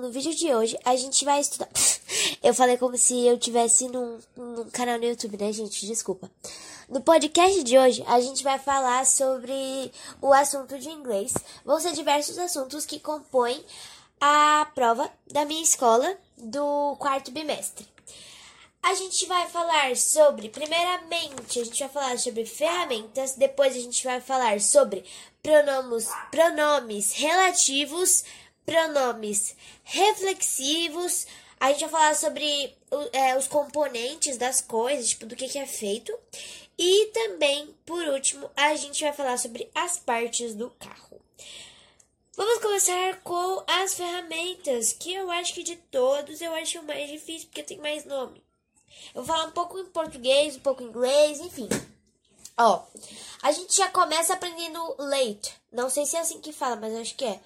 no vídeo de hoje a gente vai estudar. eu falei como se eu tivesse num, num canal no YouTube, né, gente? Desculpa. No podcast de hoje, a gente vai falar sobre o assunto de inglês. Vão ser diversos assuntos que compõem a prova da minha escola do quarto bimestre. A gente vai falar sobre, primeiramente, a gente vai falar sobre ferramentas, depois a gente vai falar sobre pronomes, pronomes relativos, pronomes reflexivos, a gente vai falar sobre é, os componentes das coisas, tipo, do que, que é feito. E também, por último, a gente vai falar sobre as partes do carro. Vamos começar com as ferramentas, que eu acho que de todos eu acho o mais difícil, porque tem mais nome. Eu vou falar um pouco em português, um pouco em inglês, enfim. Ó, a gente já começa aprendendo late. Não sei se é assim que fala, mas acho que é.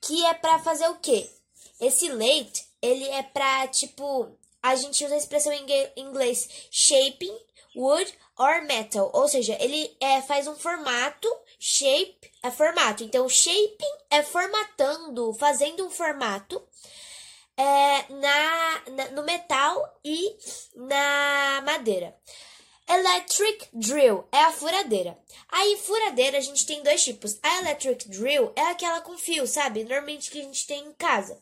Que é para fazer o quê? Esse late, ele é pra, tipo, a gente usa a expressão em inglês shaping wood or metal, ou seja, ele é, faz um formato, shape é formato. Então, shaping é formatando, fazendo um formato é, na, na, no metal e na madeira. Electric drill é a furadeira. Aí, furadeira, a gente tem dois tipos. A electric drill é aquela com fio, sabe? Normalmente que a gente tem em casa.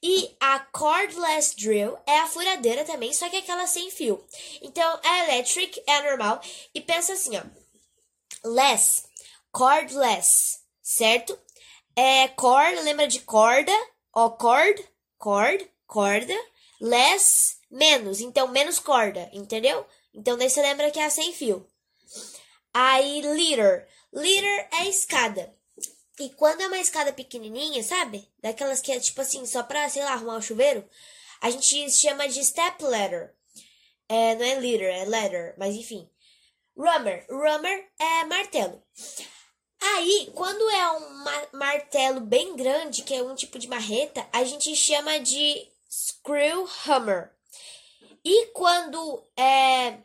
E a cordless drill é a furadeira também, só que é aquela sem fio. Então, a electric é a normal. E pensa assim, ó. Less, cordless, certo? É cord, lembra de corda? Ó, cord, cord, corda, less, menos. Então, menos corda, entendeu? Então, daí você lembra que é a sem fio. Aí, liter. Liter é escada. E quando é uma escada pequenininha, sabe? Daquelas que é tipo assim, só pra, sei lá, arrumar o chuveiro, a gente chama de step ladder. É, não é liter, é ladder, mas enfim. Rummer. Rummer é martelo. Aí, quando é um martelo bem grande, que é um tipo de marreta, a gente chama de screw hammer. E quando é,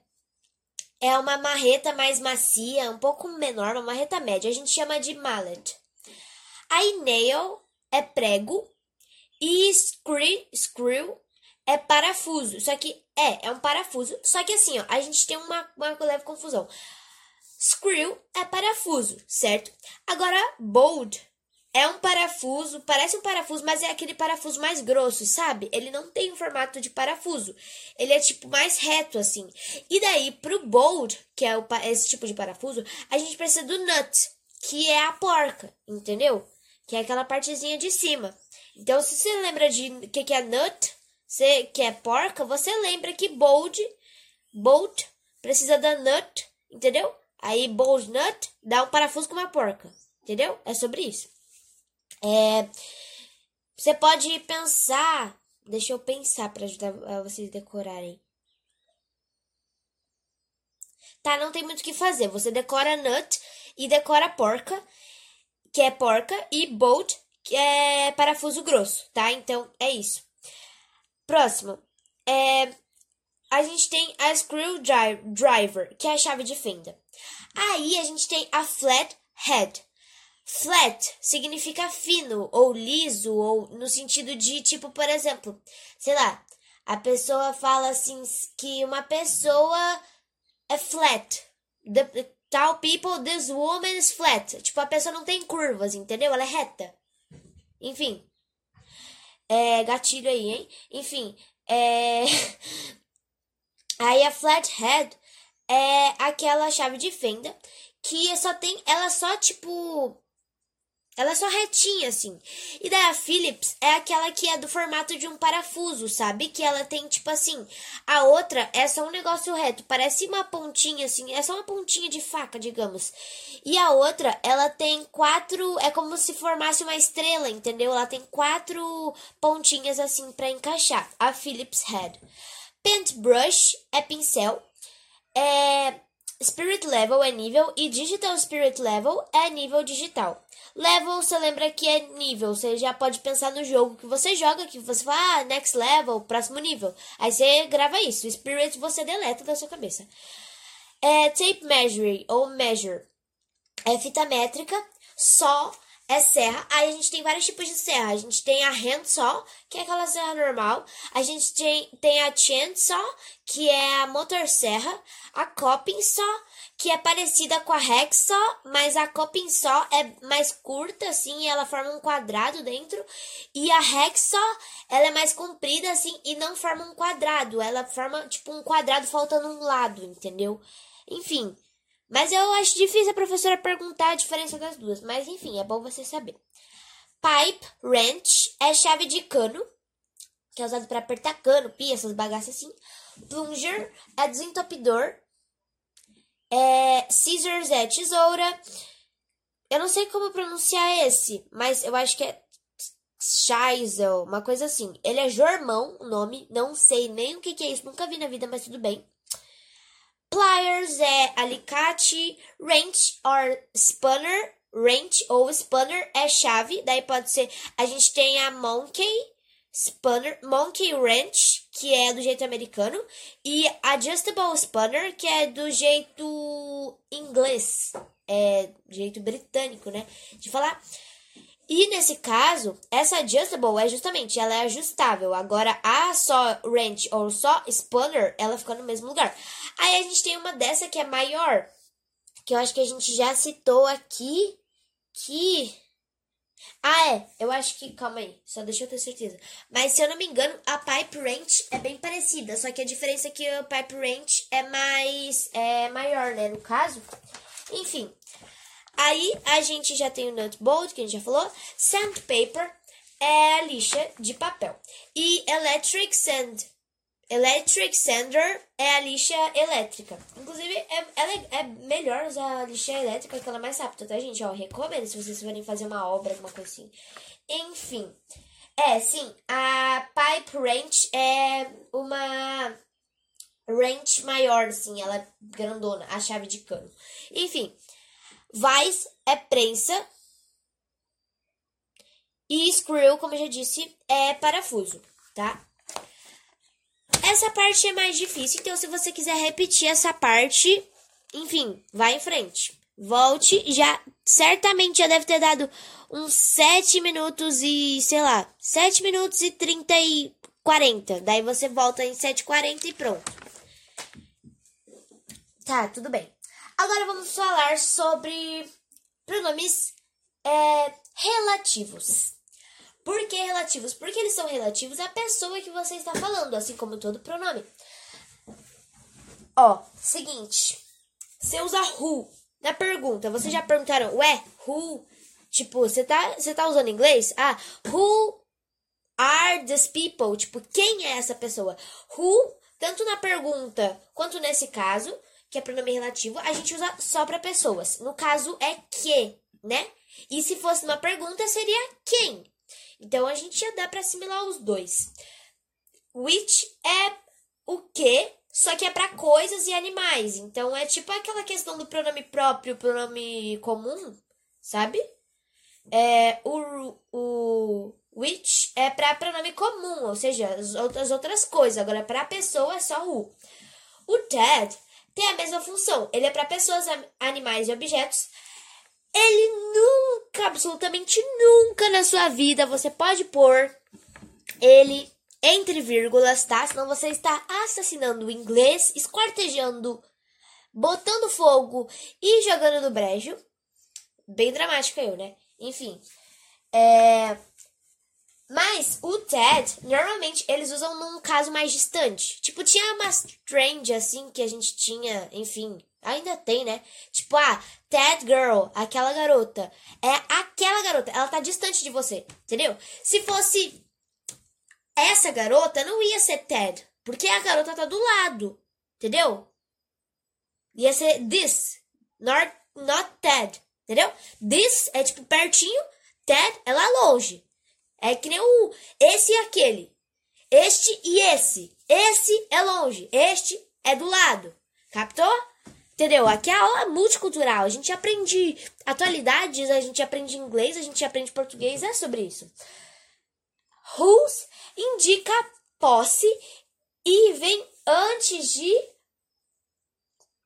é uma marreta mais macia, um pouco menor, uma marreta média, a gente chama de mallet. Aí nail é prego e screw, screw é parafuso. Só que é, é um parafuso. Só que assim, ó, a gente tem uma, uma leve confusão. Screw é parafuso, certo? Agora, bolt é um parafuso, parece um parafuso, mas é aquele parafuso mais grosso, sabe? Ele não tem o formato de parafuso. Ele é tipo mais reto assim. E daí pro bolt, que é o, esse tipo de parafuso, a gente precisa do nut, que é a porca, entendeu? Que é aquela partezinha de cima. Então, se você lembra de o que, que é nut, você, que é porca, você lembra que bolt, bolt precisa da nut, entendeu? Aí bolt nut dá um parafuso com uma porca, entendeu? É sobre isso. É, você pode pensar, deixa eu pensar para ajudar vocês a decorarem. Tá, não tem muito o que fazer. Você decora nut e decora porca, que é porca, e bolt, que é parafuso grosso, tá? Então é isso. Próximo. É, a gente tem a screw driver, que é a chave de fenda. Aí a gente tem a flat head. Flat significa fino ou liso ou no sentido de tipo, por exemplo, sei lá, a pessoa fala assim que uma pessoa é flat. The, tal people, this woman is flat. Tipo, a pessoa não tem curvas, entendeu? Ela é reta. Enfim. É, gatilho aí, hein? Enfim, é... Aí a flathead é aquela chave de fenda que só tem, ela só tipo ela é só retinha, assim. E daí a Philips é aquela que é do formato de um parafuso, sabe? Que ela tem, tipo assim. A outra é só um negócio reto. Parece uma pontinha, assim. É só uma pontinha de faca, digamos. E a outra, ela tem quatro. É como se formasse uma estrela, entendeu? Ela tem quatro pontinhas, assim, para encaixar. A Philips Head. Paintbrush é pincel. É. Spirit Level é nível e Digital Spirit Level é nível digital. Level, você lembra que é nível. Você já pode pensar no jogo que você joga, que você fala, ah, next level, próximo nível. Aí você grava isso. Spirit você deleta da sua cabeça. É tape measure ou measure. É fita métrica, só é serra. Aí a gente tem vários tipos de serra. A gente tem a handsaw, que é aquela serra normal. A gente tem, tem a chainsaw, que é a motosserra. A coping saw, que é parecida com a hacksaw, mas a coping saw é mais curta, assim, ela forma um quadrado dentro. E a hacksaw, ela é mais comprida, assim, e não forma um quadrado. Ela forma, tipo, um quadrado faltando um lado, entendeu? Enfim... Mas eu acho difícil a professora perguntar a diferença das duas. Mas enfim, é bom você saber. Pipe, wrench, é chave de cano, que é usado para apertar cano, pia, essas bagaças assim. Plunger é desentupidor. É, scissors é tesoura. Eu não sei como pronunciar esse, mas eu acho que é Scheisel, uma coisa assim. Ele é Jormão, o nome. Não sei nem o que, que é isso, nunca vi na vida, mas tudo bem. Pliers é alicate, wrench or spanner, wrench ou spanner é chave, daí pode ser, a gente tem a monkey, spanner, monkey wrench, que é do jeito americano, e adjustable spanner, que é do jeito inglês, é jeito britânico, né, de falar. E nesse caso, essa adjustable é justamente, ela é ajustável. Agora, a só wrench ou só spanner, ela fica no mesmo lugar. Aí a gente tem uma dessa que é maior, que eu acho que a gente já citou aqui, que... Ah, é, eu acho que, calma aí, só deixa eu ter certeza. Mas se eu não me engano, a pipe wrench é bem parecida, só que a diferença é que a pipe wrench é mais, é maior, né, no caso. Enfim, Aí a gente já tem o nut bolt, que a gente já falou. Sandpaper é a lixa de papel. E electric sand. Electric sander é a lixa elétrica. Inclusive, é, é, é melhor usar a lixa elétrica, porque ela é mais rápida, tá, gente? Ó, recomendo se vocês forem fazer uma obra, alguma coisa assim. Enfim. É, sim, a pipe wrench é uma wrench maior, assim, ela é grandona, a chave de cano. Enfim, Vice é prensa. E screw, como eu já disse, é parafuso, tá? Essa parte é mais difícil, então se você quiser repetir essa parte, enfim, vai em frente. Volte, já certamente já deve ter dado uns 7 minutos e, sei lá, 7 minutos e 30 e 40. Daí você volta em 7h40 e pronto. Tá, tudo bem. Agora vamos falar sobre pronomes é, relativos. Por que relativos? Porque eles são relativos à pessoa que você está falando, assim como todo pronome. Ó, seguinte. Você usa who na pergunta. Vocês já perguntaram, ué, who? Tipo, você tá, você tá usando inglês? Ah, who are these people? Tipo, quem é essa pessoa? Who, tanto na pergunta quanto nesse caso, que é pronome relativo, a gente usa só para pessoas. No caso é que, né? E se fosse uma pergunta seria quem. Então a gente já dá para assimilar os dois. Which é o que, só que é para coisas e animais. Então é tipo aquela questão do pronome próprio, pronome comum, sabe? É, o, o which é para pronome comum, ou seja, as outras, outras coisas. Agora, para pessoa é só o. O Ted tem a mesma função. Ele é para pessoas, animais e objetos. Ele nunca, absolutamente nunca na sua vida você pode pôr ele entre vírgulas, tá? Senão você está assassinando o inglês, esquartejando, botando fogo e jogando no brejo. Bem dramático eu, né? Enfim. É... Mas o TED, normalmente eles usam num caso mais distante. Tipo, tinha umas trend assim que a gente tinha, enfim, ainda tem, né? Tipo, ah, TED Girl, aquela garota. É aquela garota, ela tá distante de você, entendeu? Se fosse essa garota, não ia ser TED, porque a garota tá do lado, entendeu? Ia ser this, not, not TED, entendeu? This é tipo pertinho, TED é lá longe. É que nem o esse e aquele. Este e esse. Esse é longe, este é do lado. Captou? Entendeu? Aqui é a aula multicultural. A gente aprende atualidades, a gente aprende inglês, a gente aprende português, é sobre isso. Whose indica posse e vem antes de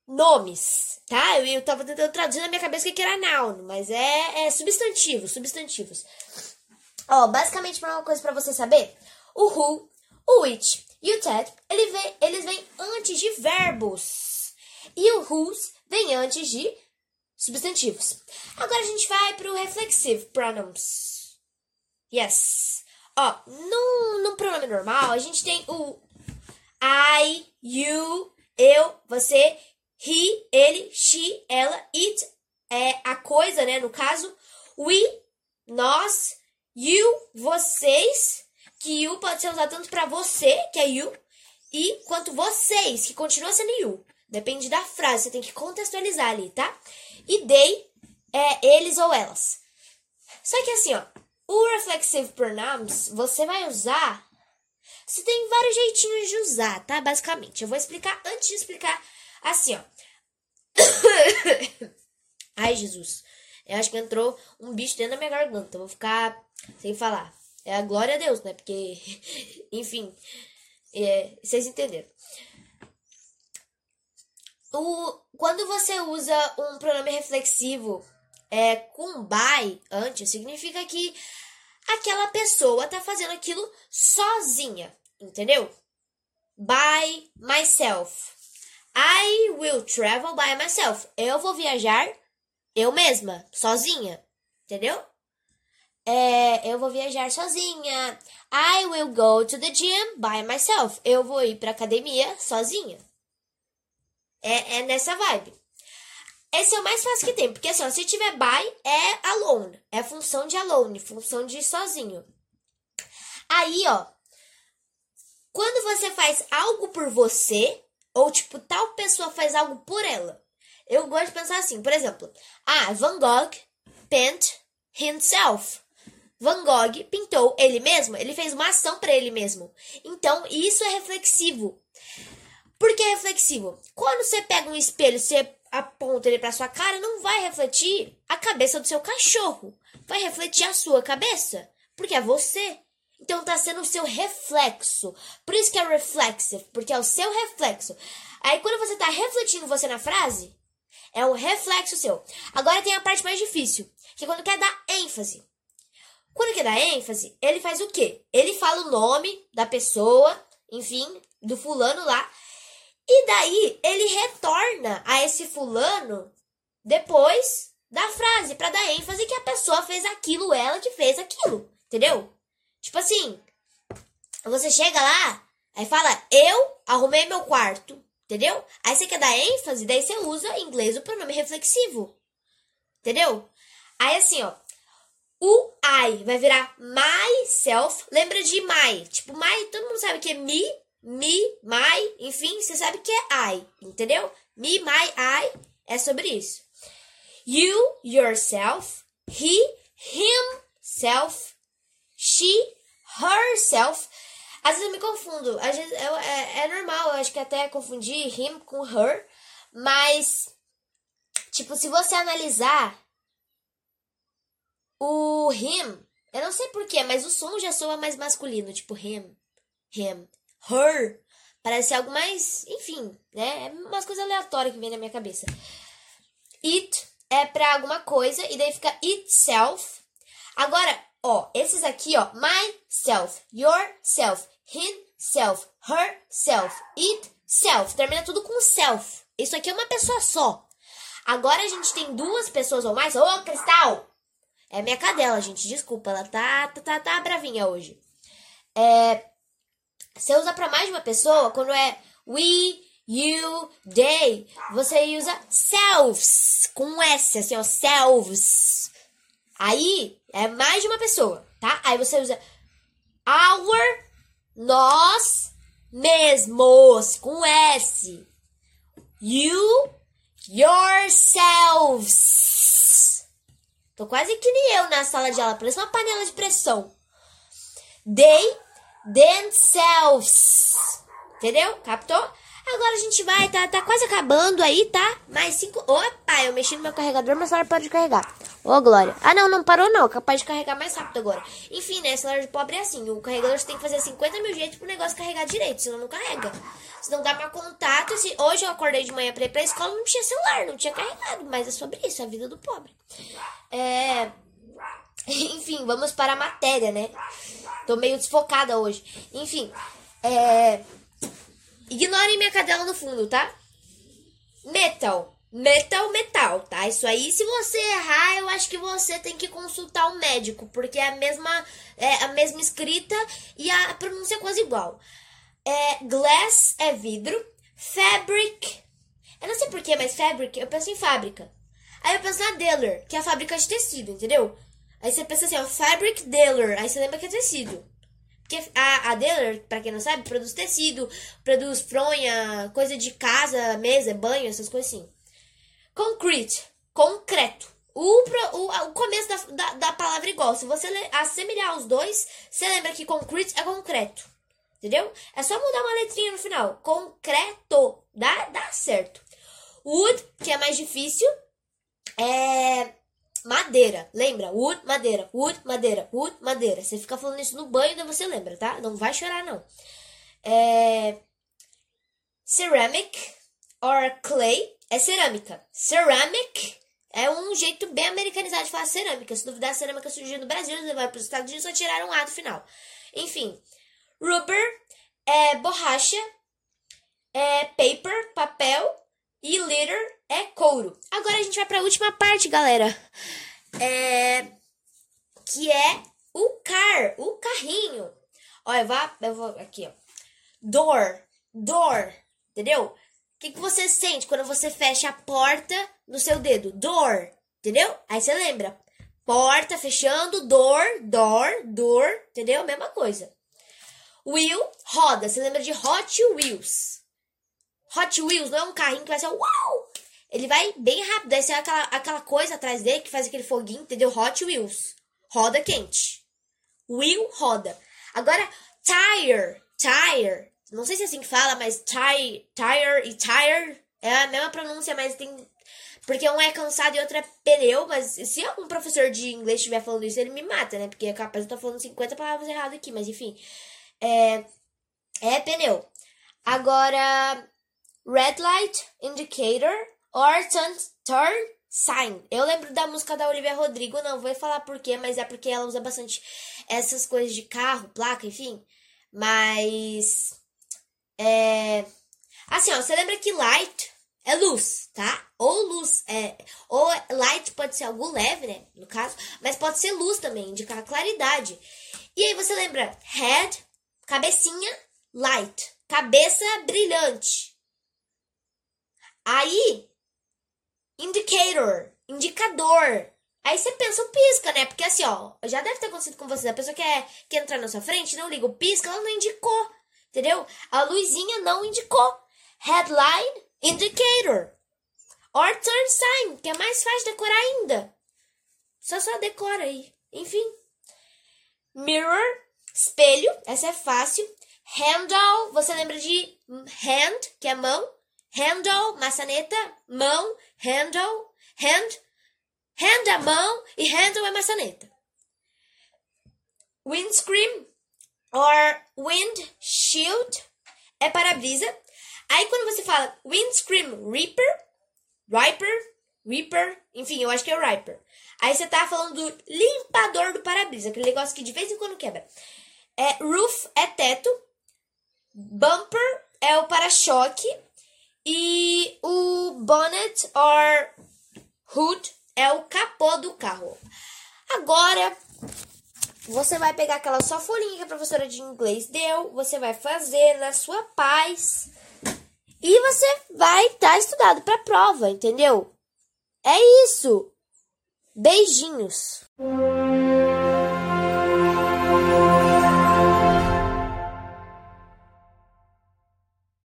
nomes, tá? Eu, eu tava tentando traduzir na minha cabeça o que era noun, mas é, é substantivo, substantivos. Ó, basicamente, uma coisa para você saber, o who, o which e o that, ele vem, eles vêm antes de verbos. E o whose vem antes de substantivos. Agora a gente vai pro reflexive pronouns. Yes. Ó, no, no pronome normal, a gente tem o I, you, eu, você, he, ele, she, ela, it, é a coisa, né? No caso, we, nós, you, vocês, que you pode ser usado tanto para você, que é you, e quanto vocês, que continua sendo you. Depende da frase, você tem que contextualizar ali, tá? E they é eles ou elas. Só que assim, ó, o reflexive pronouns você vai usar. Você tem vários jeitinhos de usar, tá? Basicamente, eu vou explicar antes de explicar assim, ó. Ai, Jesus. Eu acho que entrou um bicho dentro da minha garganta. Eu vou ficar sem falar. É a glória a Deus, né? Porque, enfim, é, vocês entenderam. O, quando você usa um pronome reflexivo é, com by antes, significa que aquela pessoa tá fazendo aquilo sozinha, entendeu? By myself. I will travel by myself. Eu vou viajar eu mesma, sozinha, entendeu? É, eu vou viajar sozinha. I will go to the gym by myself. Eu vou ir pra academia sozinha. É, é nessa vibe. Esse é o mais fácil que tem, porque assim, ó, se tiver by, é alone. É função de alone, função de sozinho. Aí, ó, quando você faz algo por você, ou tipo, tal pessoa faz algo por ela, eu gosto de pensar assim, por exemplo, ah, Van Gogh paint himself. Van Gogh pintou ele mesmo, ele fez uma ação para ele mesmo. Então, isso é reflexivo. Por que é reflexivo? Quando você pega um espelho, você aponta ele para sua cara, não vai refletir a cabeça do seu cachorro. Vai refletir a sua cabeça, porque é você. Então tá sendo o seu reflexo. Por isso que é reflexive, porque é o seu reflexo. Aí quando você tá refletindo você na frase, é um reflexo seu. Agora tem a parte mais difícil, que é quando quer dar ênfase. Quando quer dar ênfase, ele faz o quê? Ele fala o nome da pessoa, enfim, do fulano lá, e daí ele retorna a esse fulano depois da frase para dar ênfase que a pessoa fez aquilo, ela que fez aquilo, entendeu? Tipo assim, você chega lá, aí fala: "Eu arrumei meu quarto". Entendeu? Aí você quer dar ênfase, daí você usa em inglês o pronome reflexivo. Entendeu? Aí assim, ó. O I vai virar myself. Lembra de my. Tipo, my, todo mundo sabe que é me, me, my. Enfim, você sabe que é I. Entendeu? Me, my, I. É sobre isso. You, yourself. He, himself. She, herself. Às vezes eu me confundo. Às vezes eu, é, é normal, eu acho que até confundir him com her. Mas, tipo, se você analisar o him, eu não sei porquê, mas o som já soa mais masculino. Tipo, him, him, her. Parece algo mais, enfim, né? É umas coisas aleatórias que vem na minha cabeça. It é pra alguma coisa e daí fica itself. Agora, ó, esses aqui, ó, myself, yourself, himself, herself, itself. Termina tudo com self. Isso aqui é uma pessoa só. Agora a gente tem duas pessoas ou mais. Ô, oh, Cristal! É minha cadela, gente. Desculpa, ela tá, tá, tá, tá bravinha hoje. É, você usa para mais de uma pessoa quando é we, you, they. Você usa selves com S, assim, ó, selves. Aí é mais de uma pessoa, tá? Aí você usa our nós mesmos, com S. You, yourselves. Tô quase que nem eu na sala de aula, parece uma panela de pressão. They, themselves. Entendeu? Captou? Agora a gente vai, tá, tá quase acabando aí, tá? Mais cinco. Opa, eu mexi no meu carregador, mas a celular pode carregar. Ô, Glória. Ah, não, não parou não. Capaz de carregar mais rápido agora. Enfim, né? Celular de pobre é assim. O carregador você tem que fazer 50 mil jeitos pro negócio carregar direito, senão não carrega. Se não dá pra contato, se hoje eu acordei de manhã pra ir pra escola, não tinha celular, não tinha carregado. Mas é sobre isso, a vida do pobre. É. Enfim, vamos para a matéria, né? Tô meio desfocada hoje. Enfim, é. Ignorem minha cadela no fundo, tá? Metal. Metal, metal, tá? Isso aí, se você errar, eu acho que você tem que consultar o um médico, porque é a mesma, é a mesma escrita e a pronúncia é quase igual. É, glass é vidro, fabric, eu não sei porquê, mas fabric, eu penso em fábrica. Aí eu penso na dealer, que é a fábrica de tecido, entendeu? Aí você pensa assim, ó, fabric dealer, aí você lembra que é tecido. Porque a, a Deller, pra quem não sabe, produz tecido, produz fronha, coisa de casa, mesa, banho, essas coisas assim. Concrete, concreto. O, o, o começo da, da, da palavra igual. Se você assemelhar os dois, você lembra que concrete é concreto. Entendeu? É só mudar uma letrinha no final. Concreto. Dá, dá certo. Wood, que é mais difícil, é madeira. Lembra? Wood, madeira, wood, madeira, wood, madeira. Você fica falando isso no banho, daí você lembra, tá? Não vai chorar, não. É... Ceramic or clay é cerâmica. Ceramic é um jeito bem americanizado de falar cerâmica. Se duvidar, a cerâmica surgiu no Brasil, eles levaram para os Estados Unidos e só tiraram um A do final. Enfim, rubber é borracha, é paper, papel, e litter é couro. Agora a gente vai para a última parte, galera. É que é o car, o carrinho. Olha, vá, eu vou aqui, ó. Door, door, entendeu? O que, que você sente quando você fecha a porta no seu dedo? Door, entendeu? Aí você lembra. Porta fechando, door, door, door, entendeu? Mesma coisa. Wheel, roda. Você lembra de Hot Wheels. Hot Wheels não é um carrinho que vai ser uau! Ele vai bem rápido. Aí tem aquela, aquela coisa atrás dele que faz aquele foguinho, entendeu? Hot Wheels. Roda quente. Wheel, roda. Agora, tire. Tire. Não sei se é assim que fala, mas tire, tire e tire é a mesma pronúncia, mas tem. Porque um é cansado e outro é pneu, mas se algum professor de inglês estiver falando isso, ele me mata, né? Porque capaz eu estar falando 50 palavras erradas aqui, mas enfim. É, é pneu. Agora, red light indicator or turn, turn sign. Eu lembro da música da Olivia Rodrigo, não vou falar porquê, mas é porque ela usa bastante essas coisas de carro, placa, enfim. Mas é assim, ó, você lembra que light é luz, tá? Ou luz é ou light pode ser algo leve, né, no caso, mas pode ser luz também, indicar claridade. E aí você lembra head, cabecinha, light, cabeça brilhante. Aí, indicator, indicador. Aí você pensa o pisca, né? Porque assim, ó, já deve ter acontecido com vocês. A pessoa quer, quer entrar na sua frente, não liga o pisca, ela não indicou. Entendeu? A luzinha não indicou. Headline, indicator. Or turn sign, que é mais fácil decorar ainda. Só só decora aí. Enfim. Mirror, espelho, essa é fácil. Handle, você lembra de hand, que é mão handle, maçaneta, mão, handle, hand, hand é mão e handle é maçaneta. Windscreen or windshield é para-brisa. Aí quando você fala windscreen reaper, riper, reaper, enfim, eu acho que é o riper. Aí você tá falando do limpador do para-brisa, aquele negócio que de vez em quando quebra. É, roof é teto, bumper é o para-choque e o bonnet or hood é o capô do carro. Agora, você vai pegar aquela sua folhinha que a professora de inglês deu, você vai fazer na sua paz e você vai estar tá estudado para a prova, entendeu? É isso. Beijinhos.